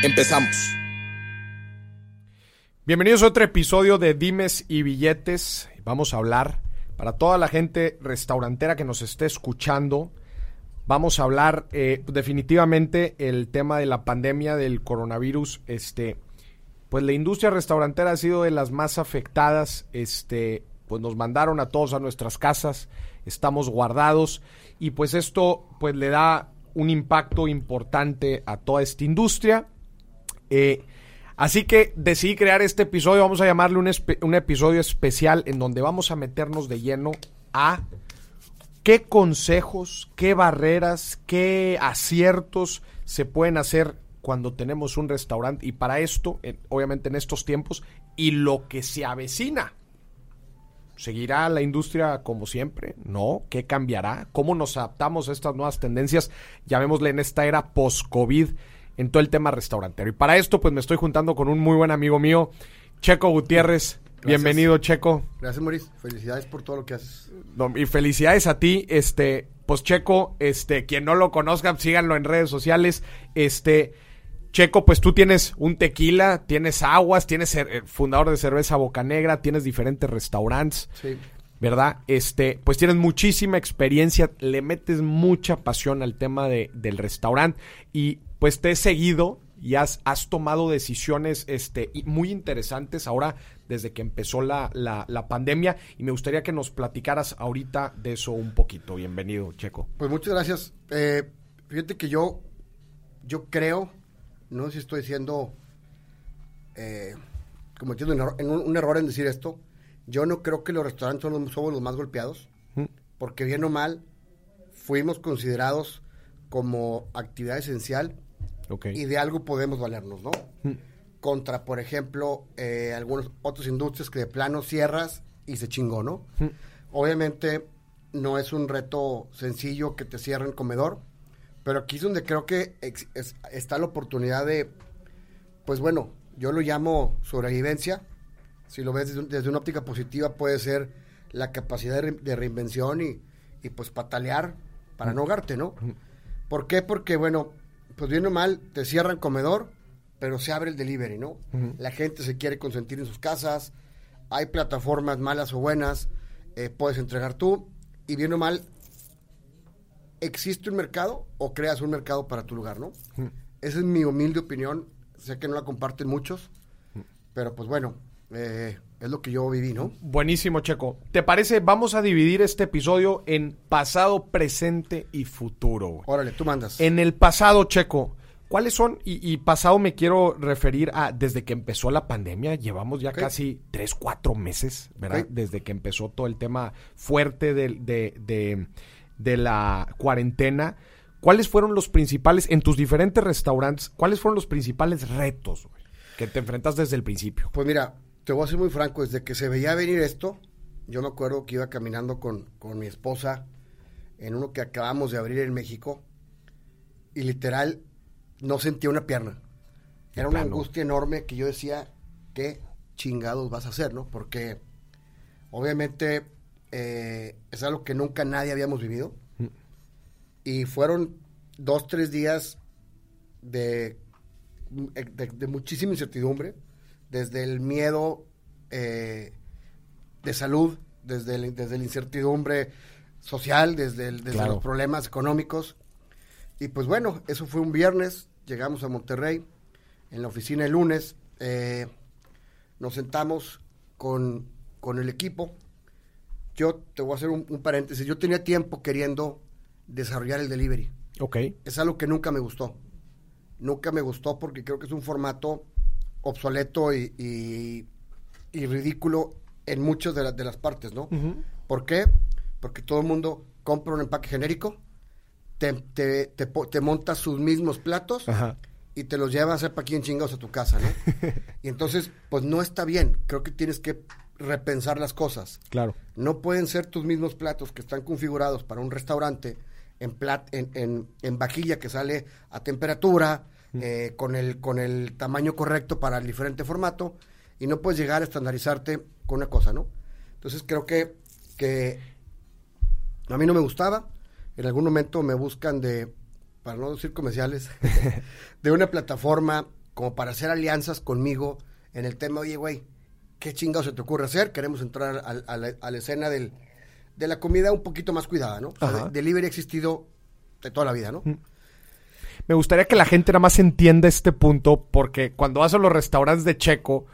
Empezamos. Bienvenidos a otro episodio de Dimes y Billetes. Vamos a hablar para toda la gente restaurantera que nos esté escuchando. Vamos a hablar eh, definitivamente el tema de la pandemia del coronavirus. Este, pues la industria restaurantera ha sido de las más afectadas. Este, pues nos mandaron a todos a nuestras casas. Estamos guardados y pues esto pues le da un impacto importante a toda esta industria. Eh, así que decidí crear este episodio, vamos a llamarle un, un, episodio especial en donde vamos a meternos de lleno a qué consejos, qué barreras, qué aciertos se pueden hacer cuando tenemos un restaurante y para esto, obviamente en estos tiempos, y lo que se avecina. ¿Seguirá la industria como siempre? ¿No? ¿Qué cambiará? ¿Cómo nos adaptamos a estas nuevas tendencias? Llamémosle en esta era post-COVID en todo el tema restaurantero. Y para esto, pues me estoy juntando con un muy buen amigo mío, Checo Gutiérrez. Bienvenido, Checo. Gracias, Maurice. Felicidades por todo lo que haces. y felicidades a ti, este, pues Checo, este, quien no lo conozca, síganlo en redes sociales. Este, Checo, pues tú tienes un tequila, tienes aguas, tienes eh, fundador de cerveza Boca Negra, tienes diferentes restaurantes. Sí. ¿verdad? Este, pues tienes muchísima experiencia, le metes mucha pasión al tema de, del restaurante y pues te he seguido y has, has tomado decisiones este, muy interesantes ahora desde que empezó la, la, la, pandemia y me gustaría que nos platicaras ahorita de eso un poquito. Bienvenido, Checo. Pues muchas gracias. Eh, fíjate que yo, yo creo, no sé si estoy diciendo, eh, cometiendo un error, en un, un error en decir esto, yo no creo que los restaurantes son los, somos los más golpeados, porque bien o mal fuimos considerados como actividad esencial okay. y de algo podemos valernos, ¿no? Contra, por ejemplo, eh, algunas otras industrias que de plano cierras y se chingó, ¿no? Obviamente no es un reto sencillo que te cierren comedor, pero aquí es donde creo que es, es, está la oportunidad de, pues bueno, yo lo llamo sobrevivencia, si lo ves desde, desde, una óptica positiva, puede ser la capacidad de, re, de reinvención y, y, pues patalear para no ahogarte, ¿no? ¿Por qué? Porque, bueno, pues bien o mal, te cierran comedor, pero se abre el delivery, ¿no? Uh -huh. La gente se quiere consentir en sus casas, hay plataformas malas o buenas, eh, puedes entregar tú, y bien o mal, ¿existe un mercado o creas un mercado para tu lugar, no? Uh -huh. Esa es mi humilde opinión, sé que no la comparten muchos, uh -huh. pero pues bueno, eh, es lo que yo viví, ¿no? Buenísimo, Checo. ¿Te parece? Vamos a dividir este episodio en pasado, presente y futuro. Órale, tú mandas. En el pasado, Checo, ¿cuáles son? Y, y pasado me quiero referir a desde que empezó la pandemia. Llevamos ya okay. casi tres, cuatro meses, ¿verdad? Okay. Desde que empezó todo el tema fuerte de, de, de, de la cuarentena. ¿Cuáles fueron los principales, en tus diferentes restaurantes, cuáles fueron los principales retos güey, que te enfrentas desde el principio? Pues mira, te voy a ser muy franco, desde que se veía venir esto, yo me acuerdo que iba caminando con, con mi esposa en uno que acabamos de abrir en México y literal no sentía una pierna. Era una angustia enorme que yo decía, ¿qué chingados vas a hacer, no? Porque obviamente eh, es algo que nunca nadie habíamos vivido. Mm. Y fueron dos, tres días de, de, de muchísima incertidumbre desde el miedo eh, de salud, desde, el, desde la incertidumbre social, desde, el, desde claro. los problemas económicos. Y pues bueno, eso fue un viernes, llegamos a Monterrey, en la oficina el lunes, eh, nos sentamos con, con, el equipo. Yo te voy a hacer un, un, paréntesis, yo tenía tiempo queriendo desarrollar el delivery. Ok. Es algo que nunca me gustó. Nunca me gustó porque creo que es un formato obsoleto y, y, y, ridículo en muchas de, la, de las partes, ¿no? Uh -huh. ¿Por qué? Porque todo el mundo compra un empaque genérico, te, te, te, te monta sus mismos platos Ajá. y te los llevas a para quién chingados a tu casa, ¿no? y entonces, pues no está bien. Creo que tienes que repensar las cosas. Claro. No pueden ser tus mismos platos que están configurados para un restaurante en, plat, en, en, en vajilla que sale a temperatura, eh, con, el, con el tamaño correcto para el diferente formato, y no puedes llegar a estandarizarte con una cosa, ¿no? Entonces creo que, que a mí no me gustaba. En algún momento me buscan de, para no decir comerciales, de una plataforma como para hacer alianzas conmigo en el tema, oye, güey, ¿qué chingados se te ocurre hacer? Queremos entrar a, a la, a la escena del, de la comida un poquito más cuidada, ¿no? O sea, de- delivery ha existido de toda la vida, ¿no? Me gustaría que la gente nada más entienda este punto porque cuando vas a los restaurantes de Checo,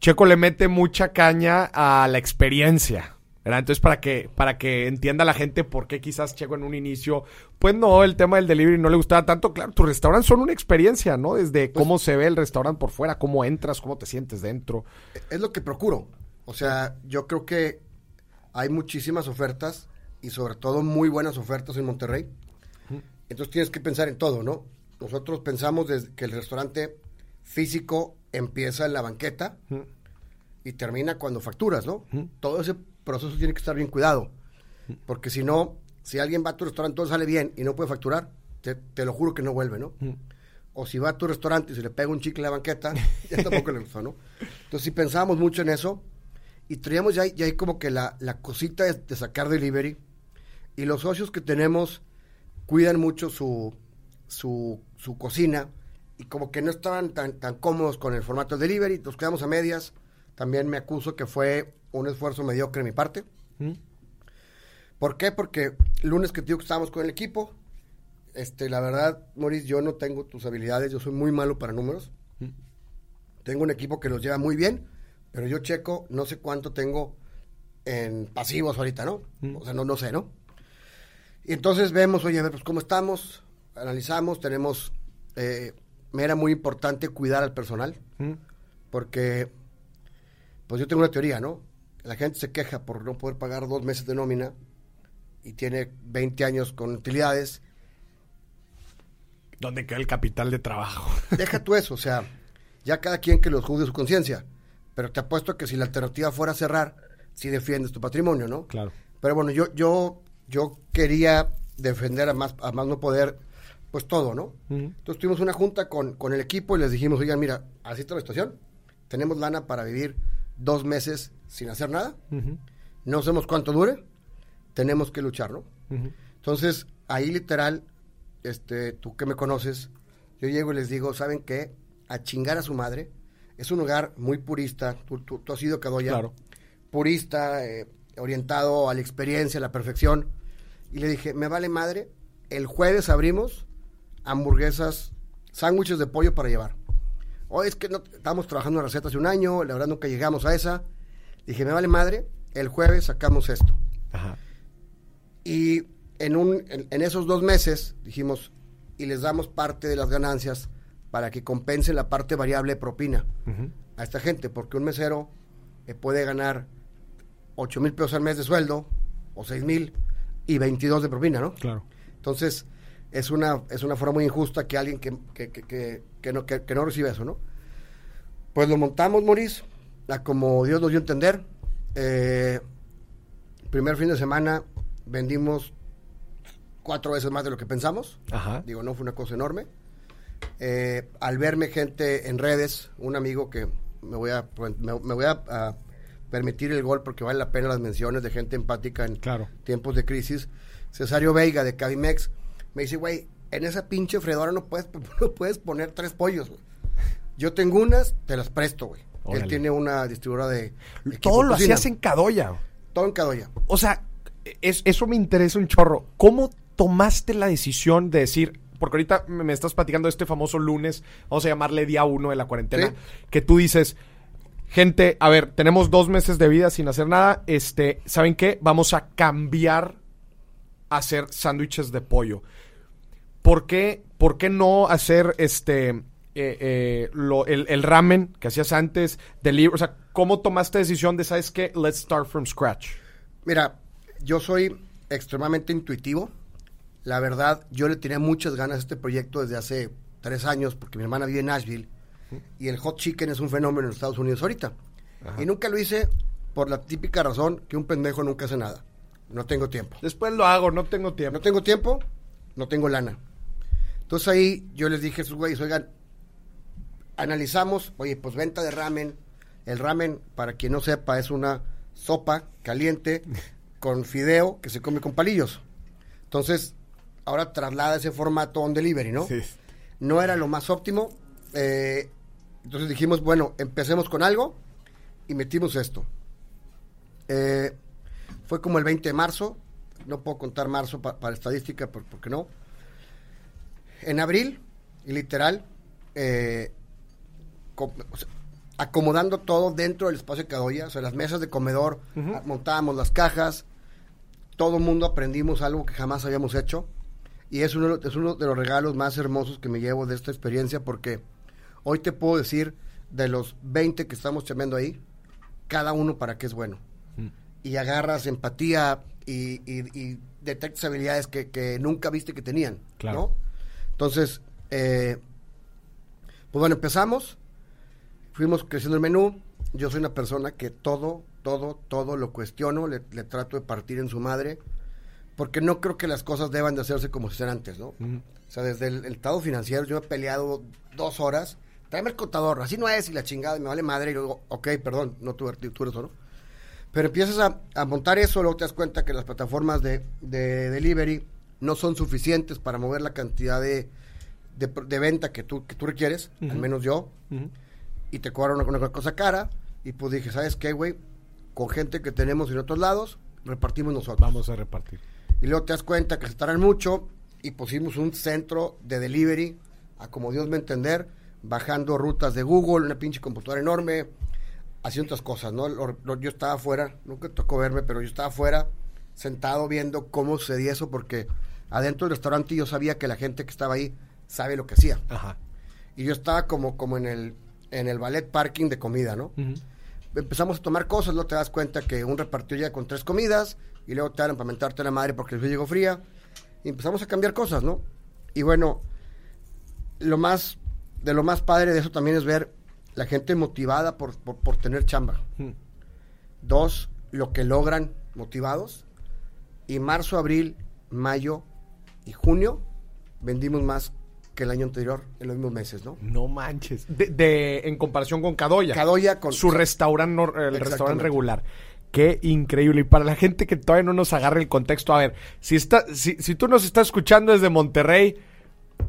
Checo le mete mucha caña a la experiencia. ¿verdad? Entonces, para que, para que entienda la gente por qué quizás Checo en un inicio, pues no, el tema del delivery no le gustaba tanto. Claro, tus restaurantes son una experiencia, ¿no? Desde cómo se ve el restaurante por fuera, cómo entras, cómo te sientes dentro. Es lo que procuro. O sea, yo creo que hay muchísimas ofertas y sobre todo muy buenas ofertas en Monterrey. Entonces tienes que pensar en todo, ¿no? Nosotros pensamos desde que el restaurante físico empieza en la banqueta y termina cuando facturas, ¿no? Todo ese proceso tiene que estar bien cuidado. Porque si no, si alguien va a tu restaurante, todo sale bien y no puede facturar, te, te lo juro que no vuelve, ¿no? O si va a tu restaurante y se le pega un chicle en la banqueta, ya tampoco le gustó, ¿no? Entonces, si pensábamos mucho en eso y traíamos ya, ya hay como que la, la cosita de, de sacar delivery y los socios que tenemos cuidan mucho su, su, su cocina y como que no estaban tan, tan cómodos con el formato de delivery, nos quedamos a medias. También me acuso que fue un esfuerzo mediocre de mi parte. ¿Por qué? Porque el lunes que te digo que estábamos con el equipo, este, la verdad, Maurice, yo no tengo tus habilidades, yo soy muy malo para números. Tengo un equipo que los lleva muy bien, pero yo checo, no sé cuánto tengo en pasivos ahorita, ¿no? O sea, no, no sé, ¿no? Y entonces vemos, oye, a ver, pues cómo estamos, analizamos, tenemos, eh, me era muy importante cuidar al personal, porque, pues yo tengo una teoría, ¿no? La gente se queja por no poder pagar dos meses de nómina y tiene 20 años con utilidades. ¿Dónde queda el capital de trabajo? Deja tú eso, o sea, ya cada quien que los juzgue su conciencia, pero te apuesto que si la alternativa fuera cerrar, sí defiendes tu patrimonio, ¿no? Claro. Pero bueno, yo, yo, yo quería defender a más, a más no poder, pues todo, ¿no? Entonces tuvimos una junta con, con el equipo y les dijimos, oigan, mira, así está la situación, tenemos lana para vivir dos meses sin hacer nada, no sabemos cuánto dure, tenemos que luchar, ¿no? Entonces, ahí literal, este, tú que me conoces, yo llego y les digo, ¿saben qué? A chingar a su madre. Es un lugar muy purista, tú, tú, tú has ido a Cadoya, Claro. purista, eh, orientado a la experiencia, a la perfección. Y le dije, me vale madre, el jueves abrimos hamburguesas, sándwiches de pollo para llevar. Hoy es que no, estamos trabajando en recetas hace un año, la verdad nunca llegamos a esa. Dije, me vale madre, el jueves sacamos esto. Ajá. Y en, un, en, en esos dos meses dijimos, y les damos parte de las ganancias para que compensen la parte variable de propina a esta gente, porque un mesero eh, puede ganar 8 mil pesos al mes de sueldo, o 6 mil, y 22 de propina, ¿no? Claro. Entonces, es una, es una forma muy injusta que alguien que, que, que, que, no, que, no recibe eso, ¿no? Pues lo montamos, a como Dios nos dio a entender. Eh, primer fin de semana vendimos cuatro veces más de lo que pensamos. Ajá. Digo, no fue una cosa enorme. Eh, al verme gente en redes, un amigo que me voy a, me, me voy a, a permitir el gol porque vale la pena las menciones de gente empática en Claro. tiempos de crisis. Cesario Veiga de Cabimex me dice, güey, en esa pinche fredora no puedes, no puedes poner tres pollos, güey. Yo tengo unas, te las presto, güey. Él tiene una distribuidora de... Todo lo hacías en Cadoya. Todo en Cadoya. O sea, es- eso me interesa un chorro. ¿Cómo tomaste la decisión de decir, porque ahorita me me estás platicando de este famoso lunes, vamos a llamarle día uno de la cuarentena, Sí. que tú dices, gente, a ver, tenemos dos meses de vida sin hacer nada, este, ¿saben qué? Vamos a cambiar a hacer sándwiches de pollo. ¿Por qué, por qué no hacer este eh, eh, lo- el, el ramen que hacías antes, delivery? O sea, ¿cómo tomaste decisión de, sabes qué? Let's start from scratch. Mira, yo soy extremadamente intuitivo. La verdad, yo le tenía muchas ganas a este proyecto desde hace tres años, porque mi hermana vive en Nashville, y el hot chicken es un fenómeno en Estados Unidos ahorita. Y nunca lo hice por la típica razón que un pendejo nunca hace nada. No tengo tiempo. Después lo hago, no tengo tiempo. No tengo tiempo, no tengo lana. Entonces ahí yo les dije a esos güeyes, oigan, analizamos, oye, pues venta de ramen. El ramen, para quien no sepa, es una sopa caliente con fideo que se come con palillos. Entonces, ahora traslada ese formato on delivery, ¿no? Sí. No era lo más óptimo. eh, entonces dijimos, bueno, empecemos con algo y metimos esto. Eh, fue como el 20 de marzo, no puedo contar marzo pa- para estadística por- porque no. En abril, y literal, eh, co- o sea, acomodando todo dentro del espacio de Cadoya, o sea, las mesas de comedor, a- montábamos las cajas, todo el mundo aprendimos algo que jamás habíamos hecho. Y es uno, es uno de los regalos más hermosos que me llevo de esta experiencia porque hoy te puedo decir de los 20 que estamos chambeando ahí, cada uno para qué es bueno. Y agarras empatía y, y- y detectas habilidades que, que nunca viste que tenían. Claro. ¿no? Entonces, eh, pues bueno, empezamos, fuimos creciendo el menú. Yo soy una persona que todo, todo, todo lo cuestiono, le, le trato de partir en su madre, porque no creo que las cosas deban de hacerse como se hacían antes, ¿no? O sea, desde el, el estado financiero yo he peleado dos horas, tráeme el contador, así no es, y la chingada, y me vale madre, y luego, ok, perdón, no tú, tú eres solo. Pero empiezas a, a montar eso, luego te das cuenta que las plataformas de, de delivery no son suficientes para mover la cantidad de, de, de venta que tú, que tú requieres, al menos yo, y te cobran una, una cosa cara, y pues dije, ¿sabes qué, güey? Con gente que tenemos en otros lados, repartimos nosotros. Vamos a repartir. Y luego te das cuenta que se tardan mucho y pusimos un centro de delivery, a como Dios me entender, bajando rutas de Google, una pinche computadora enorme, haciendo otras cosas, ¿no? Lo- lo- yo estaba afuera, nunca tocó verme, pero yo estaba afuera, sentado viendo cómo sucedía eso, porque adentro del restaurante yo sabía que la gente que estaba ahí sabe lo que hacía. Ajá. Y yo estaba como, como en el en el ballet parking de comida, ¿no? Empezamos a tomar cosas, luego te das cuenta que un repartió ya con tres comidas y luego te dan para mentarte la madre porque el llegó fría. Y empezamos a cambiar cosas, ¿no? Y bueno, lo más, de lo más padre de eso también es ver la gente motivada por, por, por tener chamba. Dos, lo que logran motivados. Y marzo, abril, mayo y junio vendimos más que el año anterior en los mismos meses, ¿no? No manches. De, de- en comparación con Cadoya. Cadoya con- su restaurante, el restaurante regular. Qué increíble. Y para la gente que todavía no nos agarre el contexto, a ver, si está, si, si tú nos estás escuchando desde Monterrey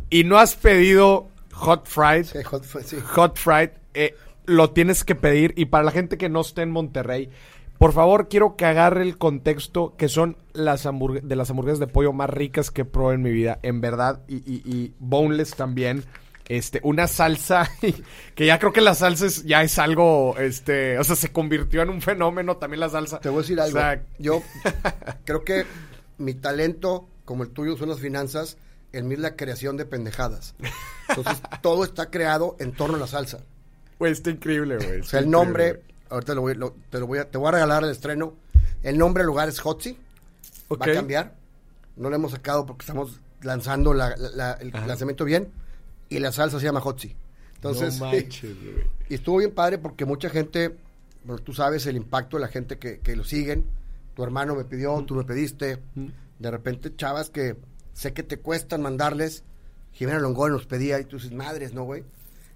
y no has pedido hot fried, Sí, hot- sí. hot fried, eh, lo tienes que pedir. Y para la gente que no esté en Monterrey, por favor, quiero que agarre el contexto que son las de las hamburguesas de pollo más ricas que probé en mi vida, en verdad. Y, y, y boneless también. Este, una salsa que ya creo que la salsa es- ya es algo, este, o sea, se convirtió en un fenómeno también la salsa. Te voy a decir algo. O sea, Yo creo que mi talento, como el tuyo, son las finanzas. El mío es la creación de pendejadas. Entonces, todo está creado en torno a la salsa. güey, está increíble, güey. O sea, el nombre, ahorita lo voy, lo- te, lo voy a, te voy a regalar el estreno. El nombre del lugar es Hotzi. Va a cambiar. No lo hemos sacado porque estamos lanzando la- la- la- el Ajá. lanzamiento bien. Y la salsa se llama Hotzi. Entonces, no manches, y estuvo bien padre porque mucha gente, bueno, tú sabes el impacto de la gente que, que lo siguen. Tu hermano me pidió, tú me pediste. De repente, chavas que sé que te cuestan mandarles. Jimena Longón nos pedía y tú dices, madres, ¿no, güey?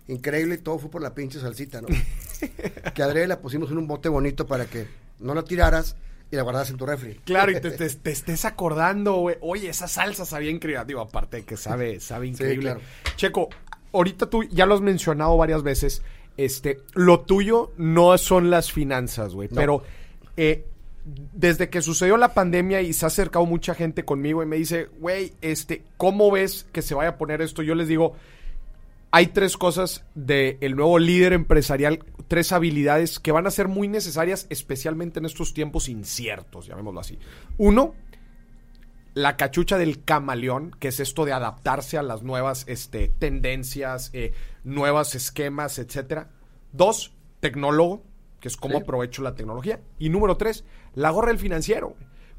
Increíble y todo fue por la pinche salsita, ¿no? que Adriel la pusimos en un bote bonito para que no la tiraras y la guardaras en tu refri. Claro, y te, te- te estés acordando, güey. Oye, esa salsa sabía increíble. Digo, aparte de que sabe, sabe increíble. claro. Checo, ahorita tú ya lo has mencionado varias veces. Este, lo tuyo no son las finanzas, güey. No. Pero eh, desde que sucedió la pandemia y se ha acercado mucha gente conmigo y me dice, güey, este, ¿cómo ves que se vaya a poner esto? Yo les digo, hay tres cosas del nuevo líder empresarial, tres habilidades que van a ser muy necesarias, especialmente en estos tiempos inciertos, llamémoslo así. Uno, la cachucha del camaleón, que es esto de adaptarse a las nuevas este, tendencias, eh, nuevos esquemas, etcétera. Dos, tecnólogo, que es cómo Sí. aprovecho la tecnología. Y número tres, la gorra del financiero.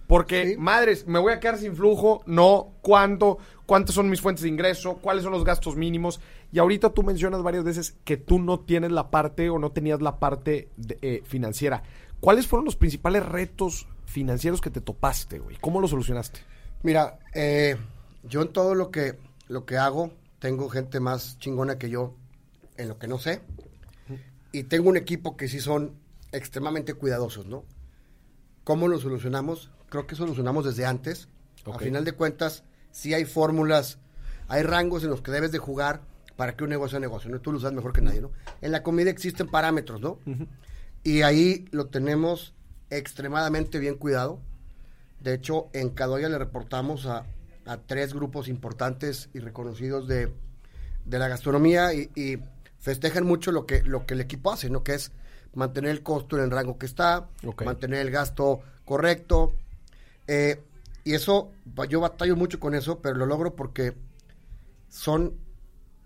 Porque, Sí. madres, me voy a quedar sin flujo, no, ¿cuánto? ¿Cuántas son mis fuentes de ingreso? ¿Cuáles son los gastos mínimos? Y ahorita tú mencionas varias veces que tú no tienes la parte o no tenías la parte de- eh, financiera. ¿Cuáles fueron los principales retos financieros que te topaste, güey? ¿Cómo lo solucionaste? Mira, eh, yo en todo lo que, lo que hago, tengo gente más chingona que yo en lo que no sé. Y tengo un equipo que sí son extremadamente cuidadosos, ¿no? ¿Cómo lo solucionamos? Creo que solucionamos desde antes. Ok. A final de cuentas, sí hay fórmulas, hay rangos en los que debes de jugar para que un negocio sea negocio, ¿no? Tú lo sabes mejor que nadie, ¿no? En la comida existen parámetros, ¿no? Y ahí lo tenemos extremadamente bien cuidado. De hecho, en Cadoya le reportamos a, a tres grupos importantes y reconocidos de, de la gastronomía y, y festejan mucho lo que, lo que el equipo hace, ¿no? Que es mantener el costo en el rango que está, mantener el gasto correcto. Eh, y eso, yo batallo mucho con eso, pero lo logro porque son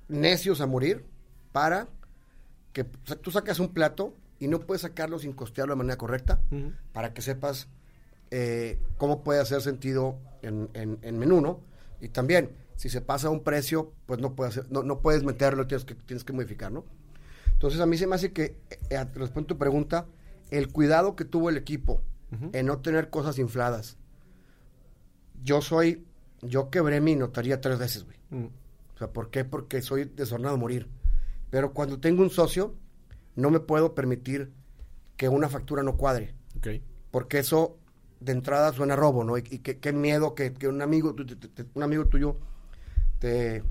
necios a morir para que o sea, tú sacas un plato y no puedes sacarlo sin costearlo de manera correcta para que sepas eh, cómo puede hacer sentido en, en, en menú, ¿no? Y también, si se pasa un precio, pues no, puede hacer- no, no puedes meterlo, tienes que, tienes que modificar, ¿no? Entonces a mí se me hace que, eh, respondiendo a tu pregunta, el cuidado que tuvo el equipo en no tener cosas infladas. Yo soy, yo quebré mi notaría tres veces, güey. Mm. O sea, ¿por qué? Porque soy desordenado a morir. Pero cuando tengo un socio, no me puedo permitir que una factura no cuadre. Ok. Porque eso de entrada suena a robo, ¿no? Y, y qué, miedo que, que un amigo te- te- un amigo tuyo te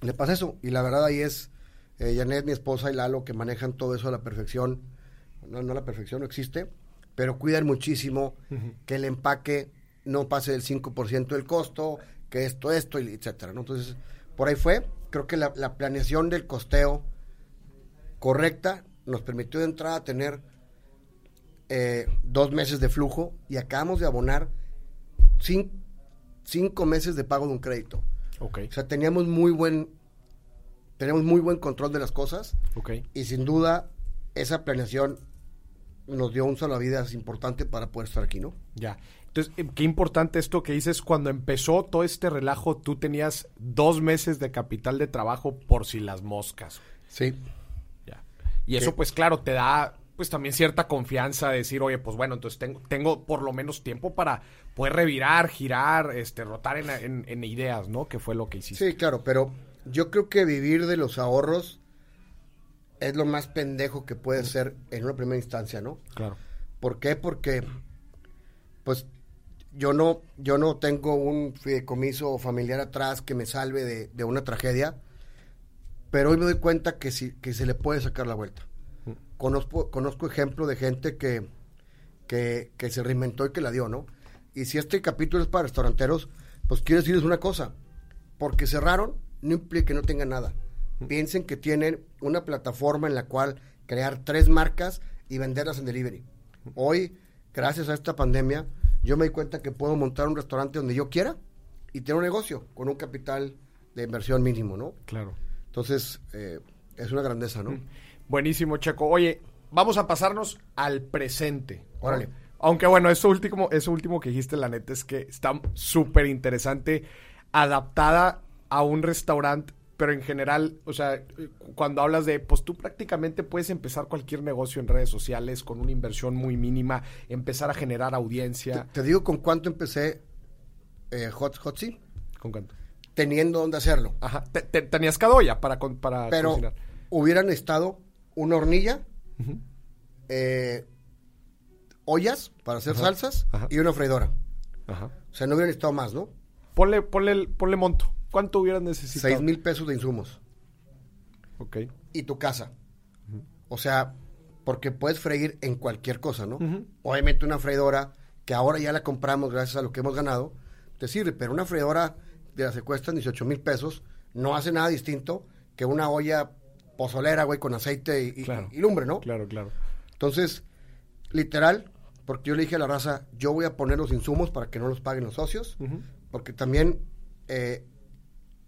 le pasa eso. Y la verdad ahí es eh, Janet, mi esposa y Lalo que manejan todo eso a la perfección. No, no a la perfección, no existe, pero cuidan muchísimo que el empaque no pase del 5% del costo, que esto, esto, etcétera, ¿no? Entonces, por ahí fue. Creo que la, la planeación del costeo correcta nos permitió de entrada tener eh, dos meses de flujo y acabamos de abonar cin- cinco meses de pago de un crédito. Ok. O sea, teníamos muy buen, tenemos muy buen control de las cosas Ok. y sin duda esa planeación nos dio un salvavidas importante para poder estar aquí, ¿no? Ya. Entonces, eh, qué importante esto que dices, cuando empezó todo este relajo, tú tenías dos meses de capital de trabajo por si las moscas. Sí. Ya. Y eso, pues claro, te da pues también cierta confianza de decir, oye, pues bueno, entonces tengo, tengo por lo menos tiempo para poder revirar, girar, este, rotar en, en- en ideas, ¿no? Que fue lo que hiciste. Sí, claro, pero yo creo que vivir de los ahorros es lo más pendejo que puede ser en una primera instancia, ¿no? Claro. ¿Por qué? Porque, pues, yo no, yo no tengo un fideicomiso familiar atrás que me salve de, de una tragedia, pero hoy me doy cuenta que, sí, que se le puede sacar la vuelta. Conozco, conozco ejemplos de gente que, que, que se reinventó y que la dio, ¿no? Y si este capítulo es para restauranteros, pues quiero decirles una cosa, porque cerraron no implica que no tengan nada. Piensen que tienen una plataforma en la cual crear tres marcas y venderlas en delivery. Hoy, gracias a esta pandemia, yo me di cuenta que puedo montar un restaurante donde yo quiera y tener un negocio con un capital de inversión mínimo, ¿no? Claro. Entonces, eh, es una grandeza, ¿no? Buenísimo, Checo. Oye, vamos a pasarnos al presente. Órale. Aunque bueno, eso último, eso último que dijiste, la neta, es que está súper interesante, adaptada a un restaurante, pero en general, o sea, cuando hablas de, pues tú prácticamente puedes empezar cualquier negocio en redes sociales con una inversión muy mínima, empezar a generar audiencia. Te, te digo con cuánto empecé eh, Hot Hotzi, ¿Con cuánto? teniendo dónde hacerlo. Ajá. Te- te- tenías cadoya para, para Pero cocinar. hubieran estado una hornilla, eh, ollas para hacer Ajá, salsas ajá. y una freidora. Ajá. O sea, no hubieran estado más, ¿no? Ponle, ponle, ponle monto. ¿Cuánto hubieras necesitado? Seis mil pesos de insumos. Ok. Y tu casa. O sea, porque puedes freír en cualquier cosa, ¿no? Obviamente una freidora, que ahora ya la compramos gracias a lo que hemos ganado, te sirve, pero una freidora de las que cuestan 18 mil pesos no hace nada distinto que una olla pozolera, güey, con aceite y, Claro. y lumbre, ¿no? Claro, claro. Entonces, literal, porque yo le dije a la raza, yo voy a poner los insumos para que no los paguen los socios, porque también eh,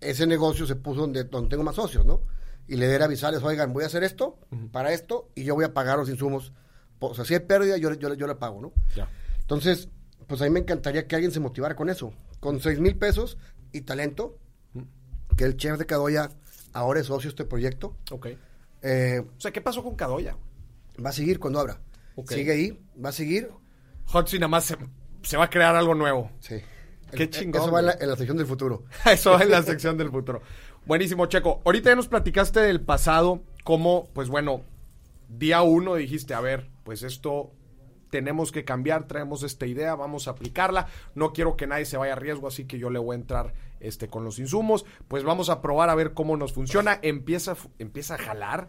ese negocio se puso donde, donde tengo más socios, ¿no? Y le dieron avisarles, oigan, voy a hacer esto para esto y yo voy a pagar los insumos. O sea, si hay pérdida, yo, le- yo, yo le pago, ¿no? Ya. Entonces, pues a mí me encantaría que alguien se motivara con eso. Con seis mil pesos y talento, que el chef de Cadoya ahora es socio de este proyecto. Ok. Eh, O sea, ¿qué pasó con Cadoya? va a seguir cuando abra. Sigue ahí, va a seguir. Hotzi nada más se, se va a crear algo nuevo. Sí. Qué El- chingón, Eso va en la, güey. en la sección del futuro. Eso va en la sección del futuro. Buenísimo, Checo. Ahorita ya nos platicaste del pasado, cómo, pues bueno, día uno dijiste, a ver, pues esto tenemos que cambiar, traemos esta idea, vamos a aplicarla. No quiero que nadie se vaya a riesgo, así que yo le voy a entrar este, con los insumos. Pues vamos a probar a ver cómo nos funciona. Empieza, empieza a jalar.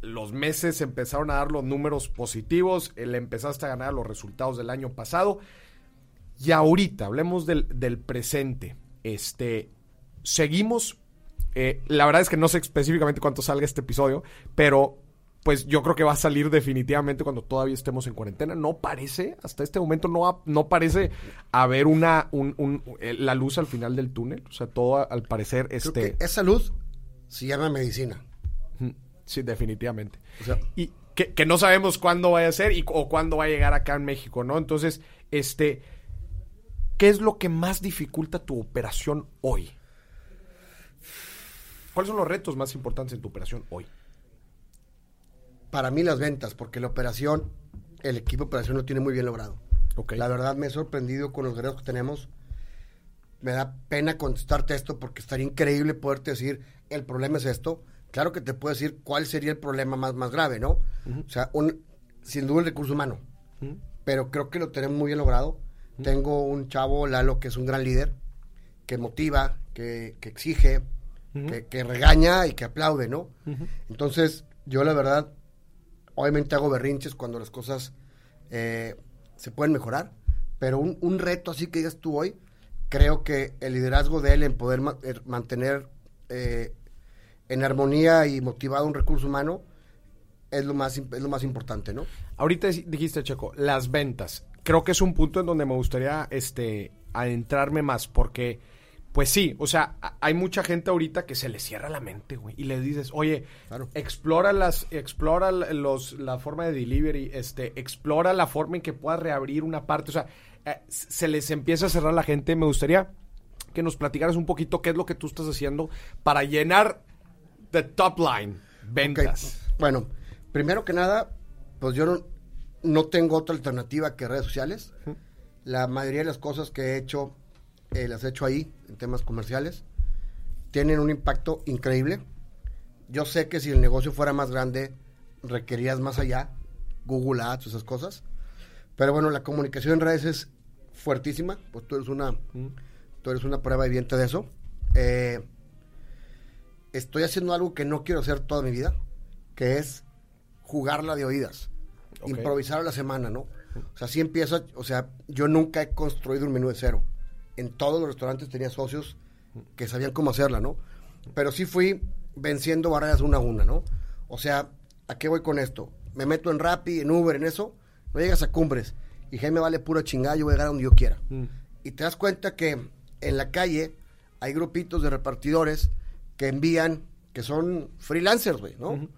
Los meses empezaron a dar los números positivos. eh, Le empezaste a ganar los resultados del año pasado. Y ahorita, hablemos del, del presente. Este, seguimos. eh, la verdad es que no sé específicamente cuánto salga este episodio, pero pues yo creo que va a salir definitivamente cuando todavía estemos en cuarentena. No parece, hasta este momento no, ha- no parece haber una un- un- eh, la luz al final del túnel. O sea, todo al parecer Creo este, que esa luz se llama medicina. sí, definitivamente. O sea, y que, que no sabemos cuándo vaya a ser y, o cuándo va a llegar acá en México, ¿no? Entonces, este, ¿qué es lo que más dificulta tu operación hoy? ¿Cuáles son los retos más importantes en tu operación hoy? para mí las ventas, porque la operación, el equipo de operación lo tiene muy bien logrado. La verdad me he sorprendido con los guerreros que tenemos. Me da pena contestarte esto porque estaría increíble poderte decir, el problema es esto. Claro que te puedo decir cuál sería el problema más, más grave, ¿no? O sea, un, sin duda el recurso humano. Pero creo que lo tenemos muy bien logrado. Tengo un chavo, Lalo, que es un gran líder, que motiva, que, que exige, que, que regaña y que aplaude, ¿no? Entonces, yo la verdad, obviamente hago berrinches cuando las cosas eh, se pueden mejorar, pero un, un reto así que digas tú hoy, creo que el liderazgo de él en poder ma- er- mantener eh, en armonía y motivado un recurso humano es lo más, es lo más importante, ¿no? Ahorita dij- dijiste, Checo, las ventas. Creo que es un punto en donde me gustaría este, adentrarme más, porque, pues sí, o sea, hay mucha gente ahorita que se le cierra la mente, güey, y les dices, oye, Claro. explora las, explora los, la forma de delivery, este, explora la forma en que puedas reabrir una parte, o sea, eh, se les empieza a cerrar la gente. Me gustaría que nos platicaras un poquito qué es lo que tú estás haciendo para llenar the top line, ventas. Bueno, primero que nada, pues yo no, no tengo otra alternativa que redes sociales. La mayoría de las cosas que he hecho, eh, las he hecho ahí, en temas comerciales. Tienen un impacto increíble. Yo sé que si el negocio fuera más grande, requerías más allá, Google Ads, esas cosas. Pero bueno, la comunicación en redes es fuertísima, pues tú eres una, tú eres una prueba viviente de eso. Eh, estoy haciendo algo que no quiero hacer toda mi vida, que es jugarla de oídas, Improvisar a la semana, ¿no? O sea, sí empiezo, o sea, yo nunca he construido un menú de cero. En todos los restaurantes tenía socios que sabían cómo hacerla, ¿no? Pero sí fui venciendo barreras una a una, ¿no? O sea, ¿a qué voy con esto? Me meto en Rappi, en Uber, en eso, no llegas a cumbres. Y me vale pura chingada, yo voy a llegar a donde yo quiera. Mm. Y te das cuenta que en la calle hay grupitos de repartidores que envían, que son freelancers, güey, ¿no?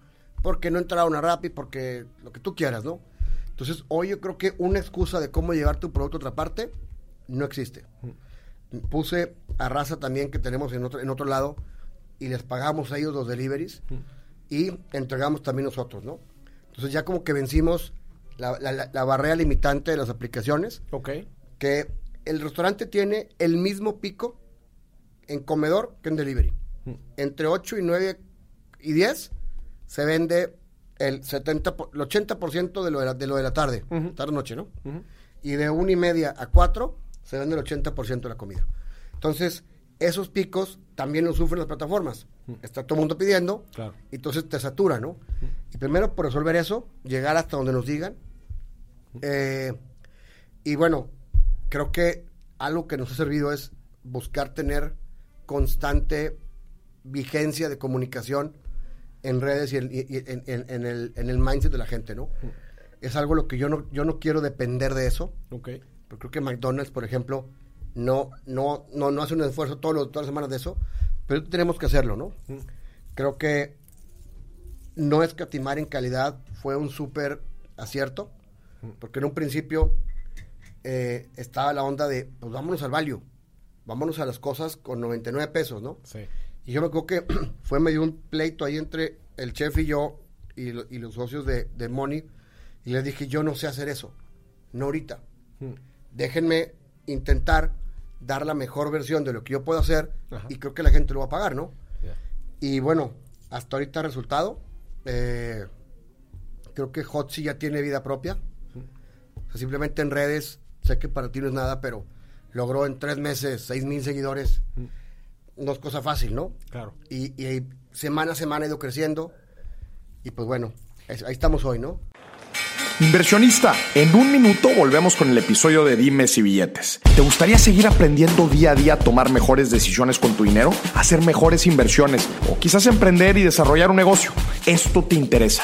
Porque no entraron a Rappi, porque lo que tú quieras, ¿no? Entonces, hoy yo creo que una excusa de cómo llevar tu producto a otra parte no existe. Puse a raza también que tenemos en otro, en otro lado y les pagamos a ellos los deliveries y entregamos también nosotros, ¿no? Entonces ya como que vencimos la, la- la- la barrera limitante de las aplicaciones, Ok. que el restaurante tiene el mismo pico en comedor que en delivery. Entre 8 y 9 y 10 se vende el 70, po- el 80% de lo de la, de lo de la tarde, tarde-noche, ¿no? Y de 1 y media a 4 se vende el 80% de la comida. Entonces, esos picos también los sufren las plataformas. Está todo el mundo pidiendo, Claro. y entonces te satura, ¿no? Y primero, por resolver eso, llegar hasta donde nos digan. Eh, y bueno, creo que algo que nos ha servido es buscar tener constante vigencia de comunicación en redes y, en, y- en- el, en el mindset de la gente, ¿no? Es algo lo que yo no, yo no quiero depender de eso. Ok. Pero creo que McDonald's, por ejemplo, no, no, no, no hace un esfuerzo todos los- todas las semanas de eso, pero tenemos que hacerlo, ¿no? Creo que no escatimar en calidad fue un súper acierto, porque en un principio eh, estaba la onda de, pues vámonos al value, vámonos a las cosas con 99 pesos, ¿no? Sí. Y yo me acuerdo que fue medio un pleito ahí entre el chef y yo y, lo- y los socios de, de Money. Y les dije, yo no sé hacer eso. No ahorita. Hmm. Déjenme intentar dar la mejor versión de lo que yo puedo hacer Ajá. y creo que la gente lo va a pagar, ¿no? Ya. Y bueno, hasta ahorita resultado. eh, creo que Hotzi ya tiene vida propia. O sea, simplemente en redes, sé que para ti no es nada, pero logró en tres meses seis mil seguidores. No es cosa fácil, ¿no? Claro. Y, y ahí semana a semana ha ido creciendo. Y pues bueno, es- ahí estamos hoy, ¿no? Inversionista, en un minuto volvemos con el episodio de Dimes y Billetes. ¿Te gustaría seguir aprendiendo día a día a tomar mejores decisiones con tu dinero? Hacer mejores inversiones o quizás emprender y desarrollar un negocio. Esto te interesa.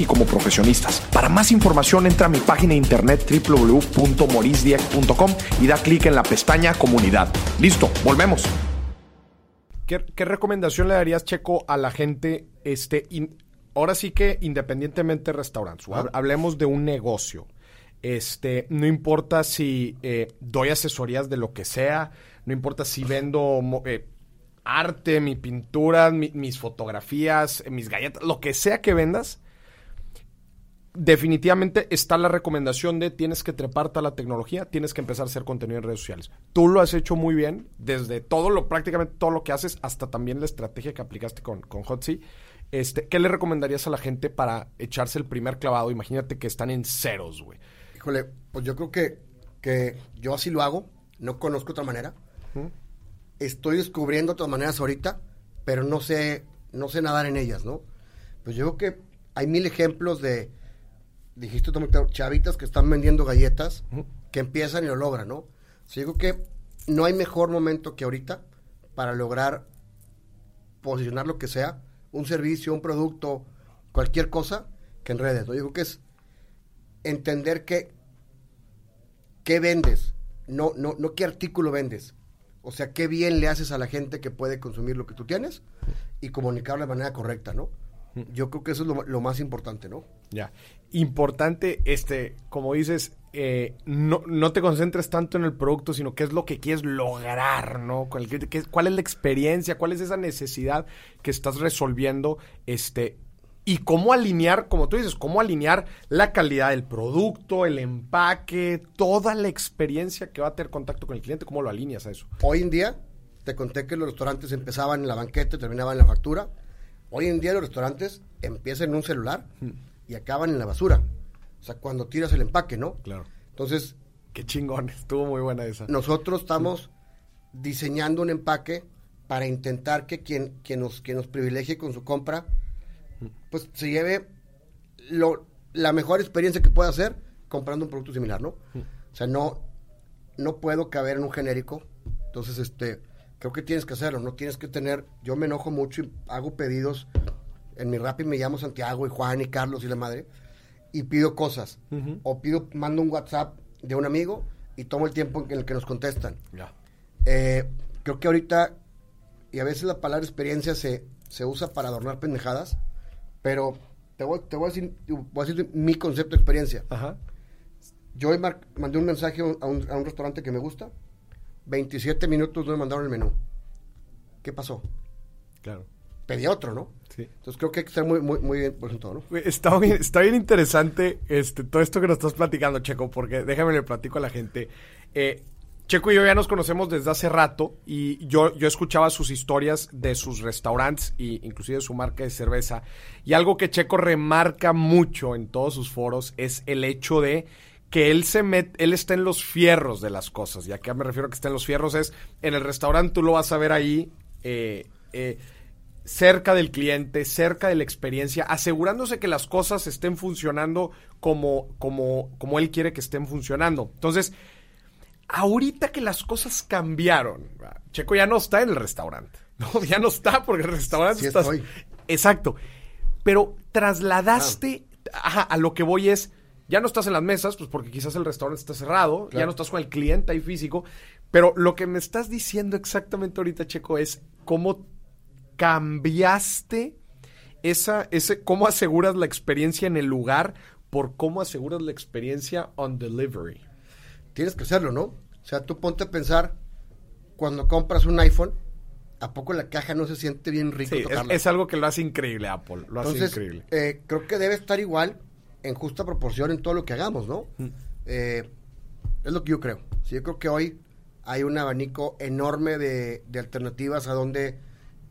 y como profesionistas. Para más información entra a mi página de internet www.morisdieck.com y da clic en la pestaña comunidad. Listo, volvemos. ¿Qué, qué recomendación le darías, Checo, a la gente? Este, in- ahora sí que independientemente de restaurantes, hab- hablemos de un negocio. Este, no importa si eh, doy asesorías de lo que sea, no importa si vendo eh, arte, mi pintura, mi- mis fotografías, mis galletas, lo que sea que vendas, definitivamente está la recomendación de tienes que treparte a la tecnología, tienes que empezar a hacer contenido en redes sociales. Tú lo has hecho muy bien, desde todo lo, prácticamente todo lo que haces, hasta también la estrategia que aplicaste con, con Hotzi. Este, ¿Qué le recomendarías a la gente para echarse el primer clavado? Imagínate que están en ceros, güey. Híjole, pues yo creo que, que yo así lo hago, no conozco otra manera. Estoy descubriendo otras maneras ahorita, pero no sé, no sé nadar en ellas, ¿no? Pues yo creo que hay mil ejemplos de, dijiste tú, chavitas que están vendiendo galletas, que empiezan y lo logran, ¿no? O sea, yo creo que no hay mejor momento que ahorita para lograr posicionar lo que sea, un servicio, un producto, cualquier cosa, que en redes, ¿no? Yo creo que es entender que qué vendes, no, no, no qué artículo vendes. O sea, qué bien le haces a la gente que puede consumir lo que tú tienes y comunicarlo de manera correcta, ¿no? Yo creo que eso es lo, lo más importante, ¿no? Ya. Importante, este, como dices, eh, no, no te concentres tanto en el producto, sino qué es lo que quieres lograr, ¿no? Cuál, qué- cuál es la experiencia, cuál es esa necesidad que estás resolviendo, este, y cómo alinear, como tú dices, cómo alinear la calidad del producto, el empaque, toda la experiencia que va a tener contacto con el cliente, cómo lo alineas a eso. Hoy en día, te conté que los restaurantes empezaban en la banqueta y terminaban en la factura. Hoy en día los restaurantes empiezan en un celular y acaban en la basura. O sea, cuando tiras el empaque, ¿no? Claro. Entonces, Qué chingón, estuvo muy buena esa. nosotros estamos diseñando un empaque para intentar que quien, quien, nos, quien nos privilegie con su compra, pues se lleve lo, la mejor experiencia que pueda hacer comprando un producto similar, ¿no? O sea, no, no puedo caber en un genérico. Entonces, este, creo que tienes que hacerlo, no tienes que tener, yo me enojo mucho y hago pedidos. En mi Rappi me llamo Santiago y Juan y Carlos y la madre y pido cosas. O pido, mando un WhatsApp de un amigo y tomo el tiempo en el que nos contestan. Ya. Eh, creo que ahorita, y a veces la palabra experiencia se, se usa para adornar pendejadas, pero te voy, te voy, a decir, voy a decir mi concepto de experiencia. Ajá. Yo mandé un mensaje a un, a un restaurante que me gusta, 27 minutos no me mandaron el menú. ¿Qué pasó? Claro. Pedí otro, ¿no? Sí. Entonces creo que hay que estar muy, muy, muy bien por todo, ¿no? Está bien, está bien interesante este, todo esto que nos estás platicando, Checo, porque déjame le platico a la gente. Eh, Checo y yo ya nos conocemos desde hace rato y yo, yo escuchaba sus historias de sus restaurantes e inclusive de su marca de cerveza. Y algo que Checo remarca mucho en todos sus foros es el hecho de que él se met, él está en los fierros de las cosas. Y a qué me refiero que está en los fierros es en el restaurante tú lo vas a ver ahí. eh, eh, cerca del cliente, cerca de la experiencia, asegurándose que las cosas estén funcionando como, como, como él quiere que estén funcionando. Entonces, ahorita que las cosas cambiaron, Checo ya no está en el restaurante. No, ya no está porque el restaurante Sí está. estoy. Exacto. Pero trasladaste ajá, a lo que voy es. Ya no estás en las mesas, pues porque quizás el restaurante está cerrado, ya no estás con el cliente ahí físico, pero lo que me estás diciendo exactamente ahorita, Checo, es cómo cambiaste esa, ese, cómo aseguras la experiencia en el lugar por cómo aseguras la experiencia on delivery. Tienes que hacerlo, ¿no? O sea, tú ponte a pensar, cuando compras un iPhone, ¿a poco la caja no se siente bien rico Sí, es, tocarla? es algo que lo hace increíble Apple, lo hace Entonces, increíble. eh, creo que debe estar igual, en justa proporción en todo lo que hagamos, ¿no? Mm. Eh, es lo que yo creo. Sí, yo creo que hoy hay un abanico enorme de, de alternativas a donde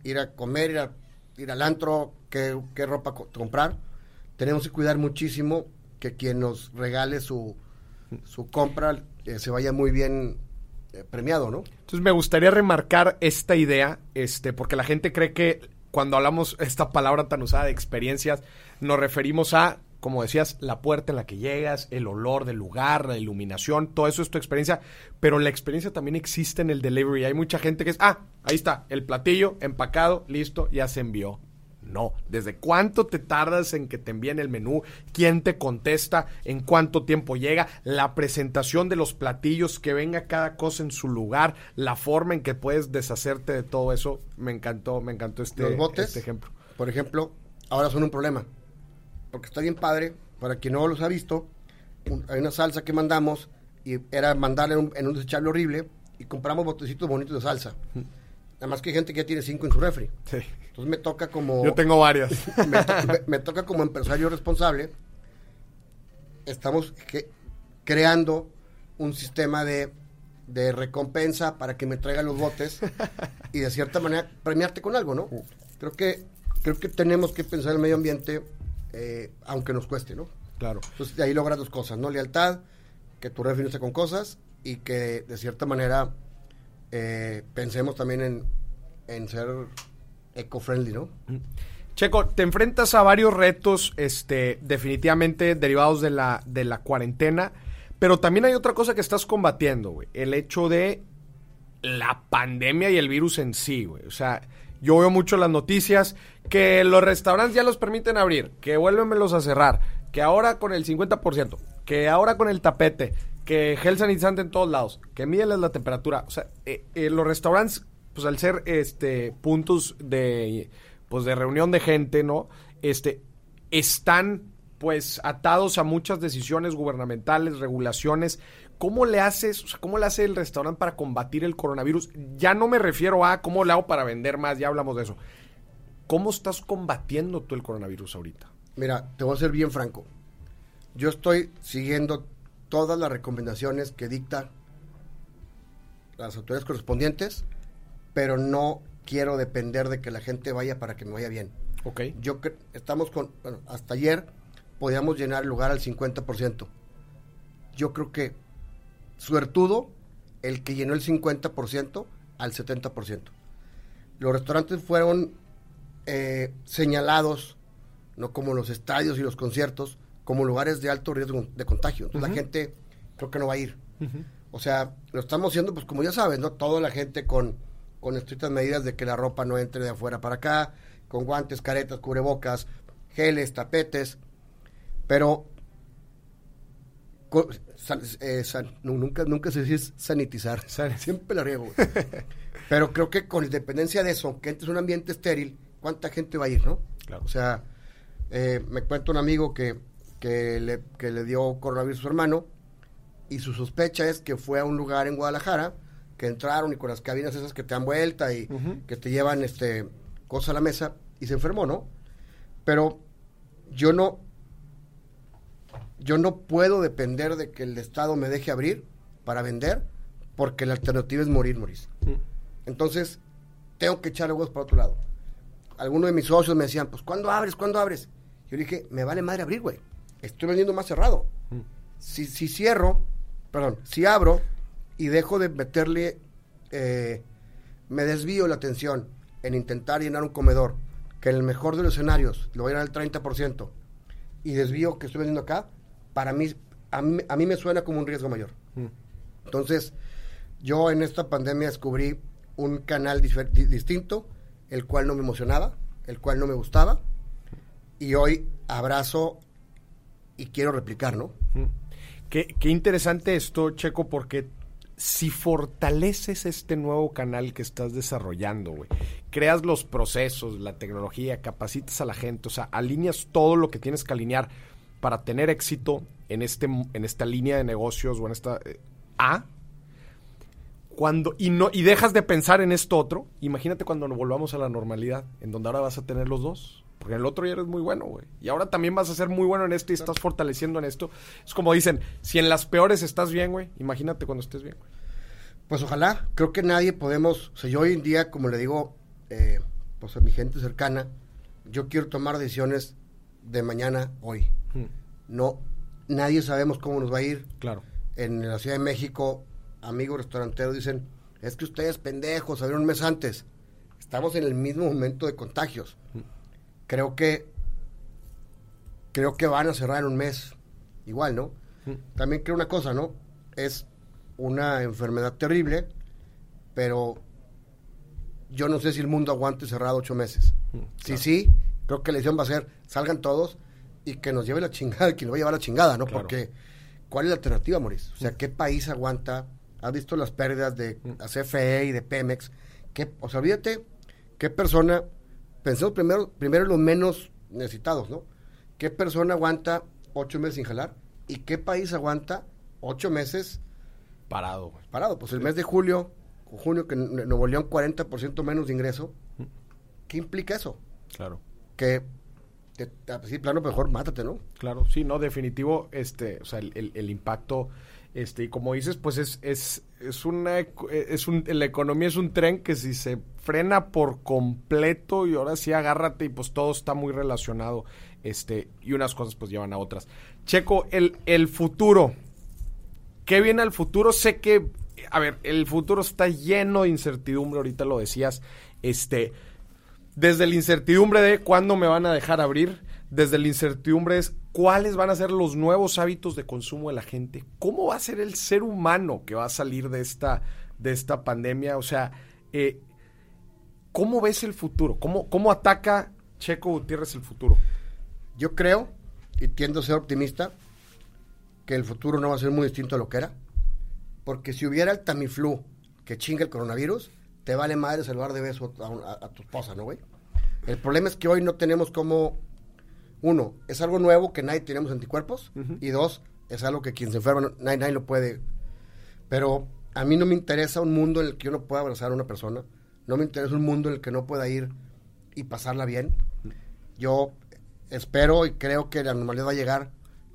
ir a comer, ir, a- ir al antro, qué, qué ropa co- comprar. Tenemos que cuidar muchísimo que quien nos regale su, su compra eh, se vaya muy bien eh, premiado, ¿no? Entonces me gustaría remarcar esta idea, este, porque la gente cree que cuando hablamos esta palabra tan usada de experiencias, nos referimos a, como decías, la puerta en la que llegas, el olor del lugar, la iluminación, todo eso es tu experiencia, pero la experiencia también existe en el delivery. Hay mucha gente que es, ah, ahí está, el platillo empacado, listo, ya se envió. No, ¿desde cuánto te tardas en que te envíen el menú? ¿Quién te contesta? ¿En cuánto tiempo llega? La presentación de los platillos, que venga cada cosa en su lugar, la forma en que puedes deshacerte de todo eso. Me encantó, me encantó este, los botes, este ejemplo. por ejemplo, ahora son un problema. Porque está bien padre, para quien no los ha visto, un- hay una salsa que mandamos y era mandarla en un, en un desechable horrible y compramos botecitos bonitos de salsa. Nada más que hay gente que ya tiene cinco en su refri. Sí. Entonces me toca como... Yo tengo varias. me, to- me- me toca como empresario responsable. Estamos que- creando un sistema de, de recompensa para que me traigan los botes y de cierta manera premiarte con algo, ¿no? Creo que creo que tenemos que pensar en el medio ambiente, eh, aunque nos cueste, ¿no? Claro. Entonces de ahí logras dos cosas, ¿no? Lealtad, que tu refri no esté con cosas y que de cierta manera eh, pensemos también en, en ser eco-friendly, ¿no? Checo, te enfrentas a varios retos, este, definitivamente derivados de la, de la cuarentena, pero también hay otra cosa que estás combatiendo, güey. El hecho de la pandemia y el virus en sí, güey. O sea, yo veo mucho las noticias que los restaurantes ya los permiten abrir, que vuélvemelos a cerrar, que ahora con el 50%, que ahora con el tapete, que gel sanitizante en todos lados, que mídeles la temperatura. O sea, eh, eh, los restaurantes, pues al ser este puntos de pues de reunión de gente, ¿no? Este están pues atados a muchas decisiones gubernamentales, regulaciones. ¿Cómo le haces, o sea, cómo le hace el restaurante para combatir el coronavirus? Ya no me refiero a cómo le hago para vender más, ya hablamos de eso. ¿Cómo estás combatiendo tú el coronavirus ahorita? Mira, te voy a ser bien franco. Yo estoy siguiendo todas las recomendaciones que dicta las autoridades correspondientes, pero no quiero depender de que la gente vaya para que me vaya bien. Ok. Yo estamos con, bueno, hasta ayer podíamos llenar el lugar al 50%. Yo creo que suertudo el que llenó el 50% al 70%. Los restaurantes fueron eh, señalados, no como los estadios y los conciertos, como lugares de alto riesgo de contagio. Entonces la gente creo que no va a ir. O sea, lo estamos haciendo, pues como ya sabes, ¿no? Toda la gente con, con estrictas medidas de que la ropa no entre de afuera para acá, con guantes, caretas, cubrebocas, geles, tapetes, pero san- eh, san- nunca, nunca se dice sanitizar, San- siempre la riego. pero creo que con independencia de eso, que entres en un ambiente estéril, ¿cuánta gente va a ir, no? Claro. O sea, eh, me cuenta un amigo que, que, le, que le dio coronavirus a su hermano y su sospecha es que fue a un lugar en Guadalajara que entraron y con las cabinas esas que te dan vuelta y que te llevan este cosas a la mesa y se enfermó, ¿no? Pero yo no yo no puedo depender de que el Estado me deje abrir para vender porque la alternativa es morir, Mauricio. Entonces, tengo que echarle huevos para otro lado. Algunos de mis socios me decían, pues, ¿cuándo abres? ¿Cuándo abres? Yo le dije, me vale madre abrir, güey. Estoy vendiendo más cerrado. Si, si cierro, perdón, si abro y dejo de meterle, eh, me desvío la atención en intentar llenar un comedor, que en el mejor de los escenarios lo voy a llenar al 30%, y desvío que estoy vendiendo acá, para mí, a mí, a mí me suena como un riesgo mayor. Entonces, Yo en esta pandemia descubrí un canal distinto, el cual no me emocionaba, el cual no me gustaba, y hoy abrazo y quiero replicar, ¿no? Qué, qué interesante esto, Checo, porque si fortaleces este nuevo canal que estás desarrollando, güey, creas los procesos, la tecnología, capacitas a la gente, o sea, alineas todo lo que tienes que alinear para tener éxito en, este, en esta línea de negocios o en esta eh, A, cuando, y, no, y dejas de pensar en esto otro, imagínate cuando volvamos a la normalidad, en donde ahora vas a tener los dos. Porque en el otro ya eres muy bueno, güey. Y ahora también vas a ser muy bueno en esto y estás fortaleciendo en esto. Es como dicen, si en las peores estás bien, güey, imagínate cuando estés bien. Pues ojalá, creo que nadie podemos, o sea, yo hoy en día, como le digo, eh, pues a mi gente cercana, yo quiero tomar decisiones de mañana, hoy. Hmm. No, nadie sabemos cómo nos va a ir. Claro. En la Ciudad de México, amigos restauranteros dicen, es que ustedes pendejos, abrieron un mes antes. Estamos en el mismo momento de contagios. Hmm creo que creo que van a cerrar en un mes. Igual, ¿no? Mm. También creo una cosa, ¿no? Es una enfermedad terrible, pero yo no sé si el mundo aguante cerrado ocho meses. Mm, sí, sí, creo que la decisión va a ser, salgan todos y que nos lleve la chingada, que nos va a llevar la chingada, ¿no? Porque, ¿cuál es la alternativa, Maurice? O sea, mm. ¿qué país aguanta? ¿Has visto las pérdidas de la CFE y de Pemex? ¿Qué, o sea, olvídate, ¿qué persona pensemos primero, primero en los menos necesitados, ¿no? ¿Qué persona aguanta ocho meses sin jalar? ¿Y qué país aguanta ocho meses parado? Parado. Pues el mes de julio, junio, que Nuevo León 40% menos de ingreso, ¿qué implica eso? Claro. Que, que sí, plano, mejor mátate, ¿no? Claro, sí, no, definitivo, este, o sea, el, el impacto este, y como dices, pues es, es, es una, es un, la economía es un tren que si se frena por completo y ahora sí agárrate y pues todo está muy relacionado, este, y unas cosas pues llevan a otras. Checo, el, el futuro, ¿qué viene al futuro? Sé que, a ver, el futuro está lleno de incertidumbre, ahorita lo decías, este, desde la incertidumbre de cuándo me van a dejar abrir, desde la incertidumbre es cuáles van a ser los nuevos hábitos de consumo de la gente, cómo va a ser el ser humano que va a salir de esta, de esta pandemia, o sea, eh, ¿cómo ves el futuro? ¿Cómo, ¿Cómo ataca Checo Gutiérrez el futuro? Yo creo, y tiendo a ser optimista, que el futuro no va a ser muy distinto a lo que era, porque si hubiera el Tamiflu que chinga el coronavirus, te vale madre salvar de beso a, a tu esposa, ¿no, güey? El problema es que hoy no tenemos cómo uno, es algo nuevo que nadie tenemos anticuerpos. Y dos, es algo que quien se enferma, nadie, nadie, lo puede. Pero a mí no me interesa un mundo en el que yo no pueda abrazar a una persona. No me interesa un mundo en el que no pueda ir y pasarla bien. Yo espero y creo que la normalidad va a llegar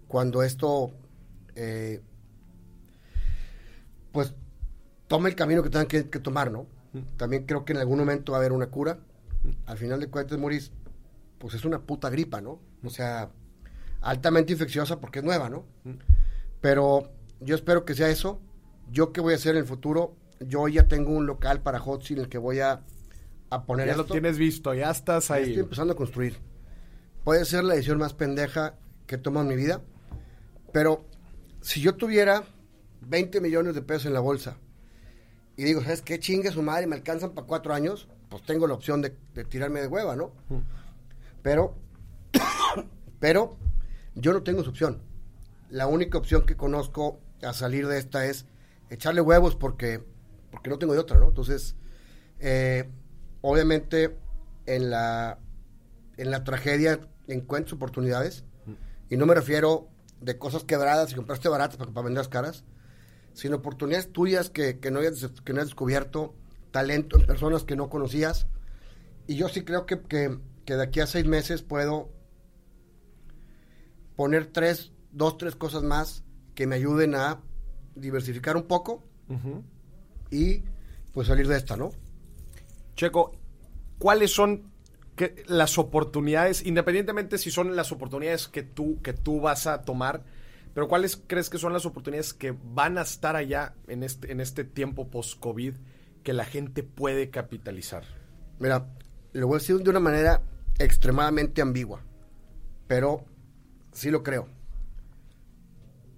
cuando esto, eh, pues, tome el camino que tengan que, tomar, ¿no? También creo que en algún momento va a haber una cura. Al final de cuentas, Maurice, pues es una puta gripa, ¿no? O sea, altamente infecciosa porque es nueva, ¿no? Pero yo espero que sea eso. Yo qué voy a hacer en el futuro, yo ya tengo un local para Hot en el que voy a, a poner Ya lo tienes visto, ya estás ahí. estoy empezando a construir. Puede ser la decisión más pendeja que he tomado en mi vida, pero si yo tuviera 20 millones de pesos en la bolsa y digo, ¿sabes qué chingue su madre? Me alcanzan para cuatro años, pues tengo la opción de, tirarme de hueva, ¿no? Pero, pero yo no tengo esa opción. La única opción que conozco a salir de esta es echarle huevos porque, porque no tengo de otra, ¿no? Entonces, eh, obviamente en la, en la tragedia encuentras oportunidades y no me refiero de cosas quebradas y compraste baratas para, para vender las caras, sino oportunidades tuyas que, que, no hayas, que no hayas descubierto, talento en personas que no conocías. Y yo sí creo que, que que de aquí a seis meses puedo poner tres, dos, tres cosas más que me ayuden a diversificar un poco y pues salir de esta, ¿no? Checo, ¿cuáles son las oportunidades, independientemente si son las oportunidades que tú, que tú vas a tomar, pero cuáles crees que son las oportunidades que van a estar allá en este, en este tiempo post-COVID que la gente puede capitalizar? Mira, lo voy a decir de una manera extremadamente ambigua, pero sí lo creo.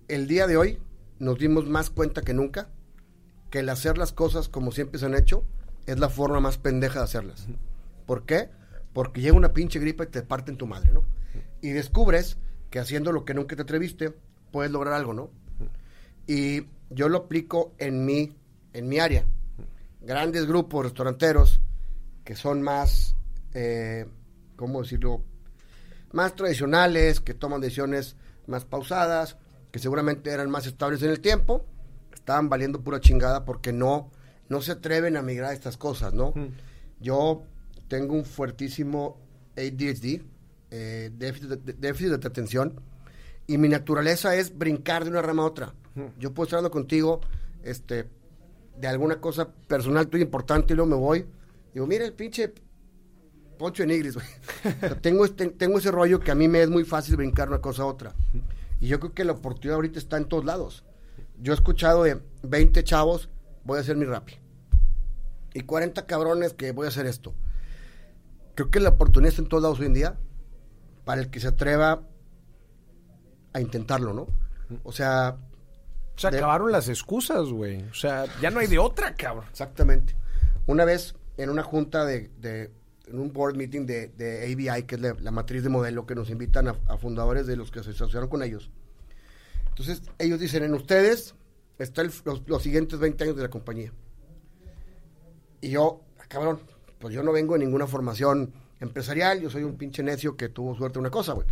El día de hoy nos dimos más cuenta que nunca que el hacer las cosas como siempre se han hecho es la forma más pendeja de hacerlas. ¿Por qué? Porque llega una pinche gripa y te parte en tu madre, ¿no? Y descubres que haciendo lo que nunca te atreviste, puedes lograr algo, ¿no? Y yo lo aplico en mi, en mi área. Grandes grupos restauranteros que son más, eh, ¿cómo decirlo? Más tradicionales, que toman decisiones más pausadas, que seguramente eran más estables en el tiempo, estaban valiendo pura chingada porque no, no se atreven a migrar a estas cosas, ¿no? Yo tengo un fuertísimo ADHD, eh, déficit, de, déficit de atención, y mi naturaleza es brincar de una rama a otra. Yo puedo estar hablando contigo este, de alguna cosa personal tuya importante y luego me voy. Digo, mira el pinche Poncho de Nigris, güey. tengo, este, tengo ese rollo que a mí me es muy fácil brincar una cosa a otra. Y yo creo que la oportunidad ahorita está en todos lados. Yo he escuchado de 20 chavos, voy a hacer mi rap. Y 40 cabrones que voy a hacer esto. Creo que la oportunidad está en todos lados hoy en día para el que se atreva a intentarlo, ¿no? O sea... O sea, acabaron las excusas, güey. O sea, ya no hay de otra, cabrón. Exactamente. Una vez en una junta de, de en un board meeting de, de ABI, que es la, la, matriz de modelo, que nos invitan a, a, fundadores de los que se asociaron con ellos. Entonces, ellos dicen, en ustedes están los, los, siguientes 20 años de la compañía. Y yo, ah, cabrón, pues yo no vengo de ninguna formación empresarial, yo soy un pinche necio que tuvo suerte una cosa, güey.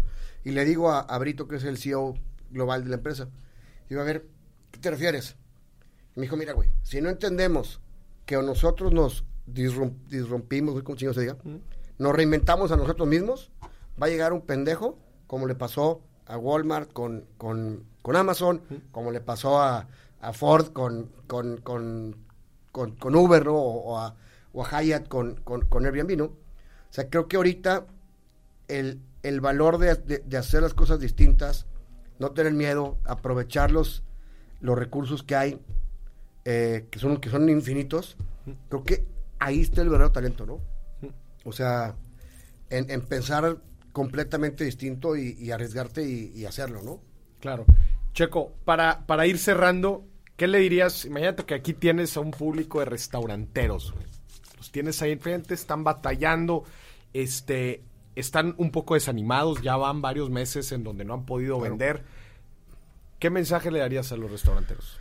Y le digo a, a, Brito, que es el CEO global de la empresa, digo, a ver, ¿qué te refieres? Y me dijo, mira, güey, si no entendemos que nosotros nos disrompimos, ¿cómo chingados se diga? Mm. Nos reinventamos a nosotros mismos, va a llegar un pendejo, como le pasó a Walmart con, con, con Amazon, mm. como le pasó a, a Ford con, con, con, con, Uber, ¿no? O, o, a, o a Hyatt con, con, Airbnb, ¿no? O sea, creo que ahorita el, el valor de, de, de, hacer las cosas distintas, no tener miedo, aprovechar los, los recursos que hay, eh, que, son, que son infinitos, creo que ahí está el verdadero talento, ¿no? O sea, en, en pensar completamente distinto y, y arriesgarte y, y, hacerlo, ¿no? Claro. Checo, para, para ir cerrando, ¿qué le dirías? Imagínate que aquí tienes a un público de restauranteros, Los tienes ahí enfrente, están batallando, este, están un poco desanimados, ya van varios meses en donde no han podido claro. vender. ¿Qué mensaje le darías a los restauranteros?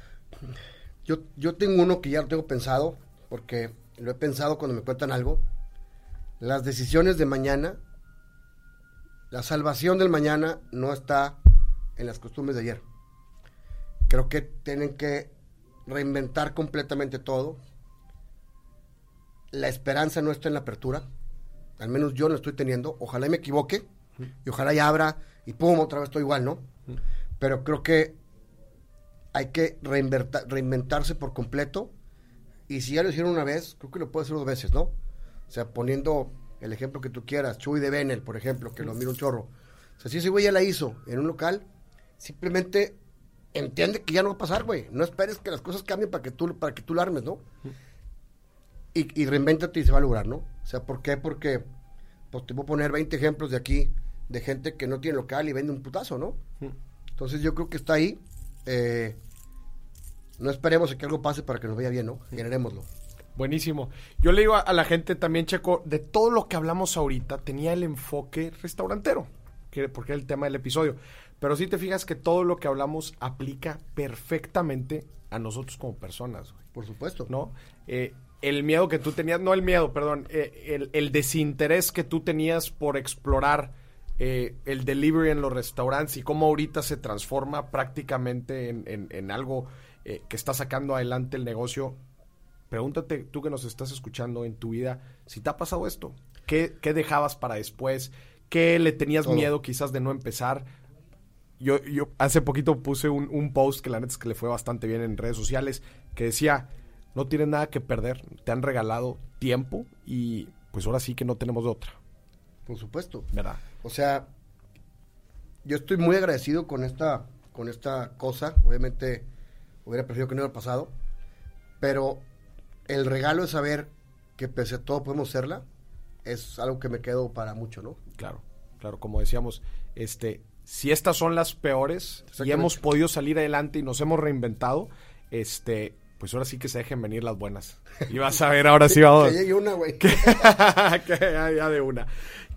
Yo, yo tengo uno que ya lo tengo pensado, porque lo he pensado cuando me cuentan algo, las decisiones de mañana, la salvación del mañana no está en las costumbres de ayer. Creo que tienen que reinventar completamente todo. La esperanza no está en la apertura. Al menos yo no estoy teniendo. Ojalá me equivoque y ojalá ya abra y pum, otra vez estoy igual, ¿no? Pero creo que hay que reinventarse por completo y si ya lo hicieron una vez, creo que lo puede hacer dos veces, ¿no? O sea, poniendo el ejemplo que tú quieras, Chuy de Benel, por ejemplo, que lo mira un chorro. O sea, si ese güey ya la hizo en un local, simplemente entiende que ya no va a pasar, güey. No esperes que las cosas cambien para que tú, para que tú la armes, ¿no? Y, y reinvéntate y se va a lograr, ¿no? O sea, ¿por qué? Porque pues, te voy a poner 20 ejemplos de aquí de gente que no tiene local y vende un putazo, ¿no? Entonces yo creo que está ahí. Eh, no esperemos a que algo pase para que nos vaya bien, ¿no? Generémoslo. Buenísimo. Yo le digo a, la gente también, Checo, de todo lo que hablamos ahorita, tenía el enfoque restaurantero, que, porque era el tema del episodio. Pero si te fijas que todo lo que hablamos aplica perfectamente a nosotros como personas. Güey. Por supuesto. ¿No? Eh, el miedo que tú tenías, no el miedo, perdón, eh, el, el, desinterés que tú tenías por explorar eh, el delivery en los restaurantes y cómo ahorita se transforma prácticamente en, en, en algo eh, que está sacando adelante el negocio, pregúntate tú que nos estás escuchando en tu vida, si te ha pasado esto, ¿qué, qué dejabas para después? ¿Qué le tenías Todo. miedo quizás de no empezar? Yo, yo hace poquito puse un, un, post que la neta es que le fue bastante bien en redes sociales, que decía, no tienes nada que perder, te han regalado tiempo y pues ahora sí que no tenemos de otra. Por supuesto. ¿Verdad? O sea, yo estoy muy agradecido con esta, con esta cosa. Obviamente, hubiera preferido que no hubiera pasado. Pero el regalo de saber que pese a todo podemos serla es algo que me quedo para mucho, ¿no? Claro, claro, como decíamos, este, si estas son las peores y hemos podido salir adelante y nos hemos reinventado, este, pues ahora sí que se dejen venir las buenas. Y vas a ver, ahora sí vamos. Que llegue una, güey. que ya, ya de una.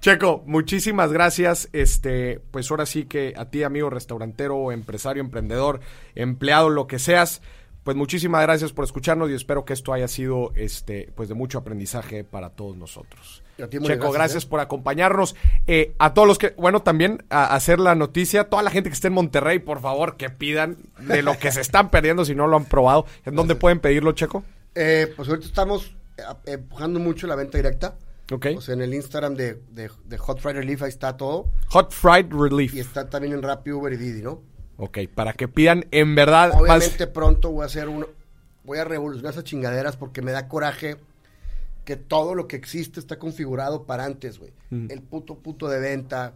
Checo, muchísimas gracias. Este, pues ahora sí que a ti, amigo restaurantero, empresario, emprendedor, empleado, lo que seas, pues muchísimas gracias por escucharnos y espero que esto haya sido este, pues de mucho aprendizaje para todos nosotros. Checo, gracias, gracias, ¿eh? por acompañarnos. Eh, a todos los que, bueno, también a hacer la noticia, toda la gente que esté en Monterrey, por favor, que pidan de lo que se están perdiendo si no lo han probado. ¿En dónde pueden pedirlo, Checo? Eh, pues ahorita estamos eh, empujando mucho la venta directa. Ok. O sea, en el Instagram de, de, de Hot Friday Relief ahí está todo. Hot Fried Relief. Y está también en Rappi, Uber y Didi, ¿no? Ok, para que pidan en verdad. más- Obviamente pronto voy a hacer uno, voy a revolucionar esas chingaderas porque me da coraje que todo lo que existe está configurado para antes, güey. El puto puto de venta.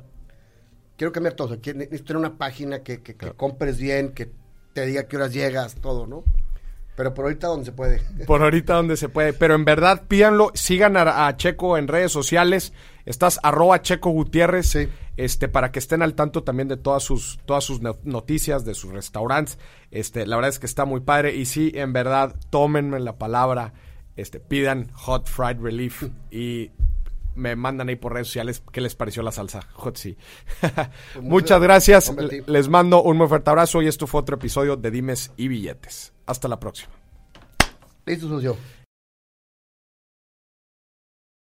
Quiero cambiar todo. Quiero- necesito tener una página que, que, que compres bien, que te diga qué horas llegas, todo, ¿no? Pero por ahorita donde se puede. Por ahorita donde se puede. Pero en verdad, pídanlo. Sigan a, a Checo en redes sociales. Estás arroba Checo Gutiérrez. Sí. Este, para que estén al tanto también de todas sus, todas sus no- noticias, de sus restaurantes. Este, la verdad es que está muy padre. Y sí, en verdad, tómenme la palabra. Este, pidan Hot Fried Relief. y me mandan ahí por redes sociales qué les pareció la salsa. Hot sí. Muchas gracias. Les mando un muy fuerte abrazo. Y esto fue otro episodio de Dimes y Billetes. Hasta la próxima. Listo, socio.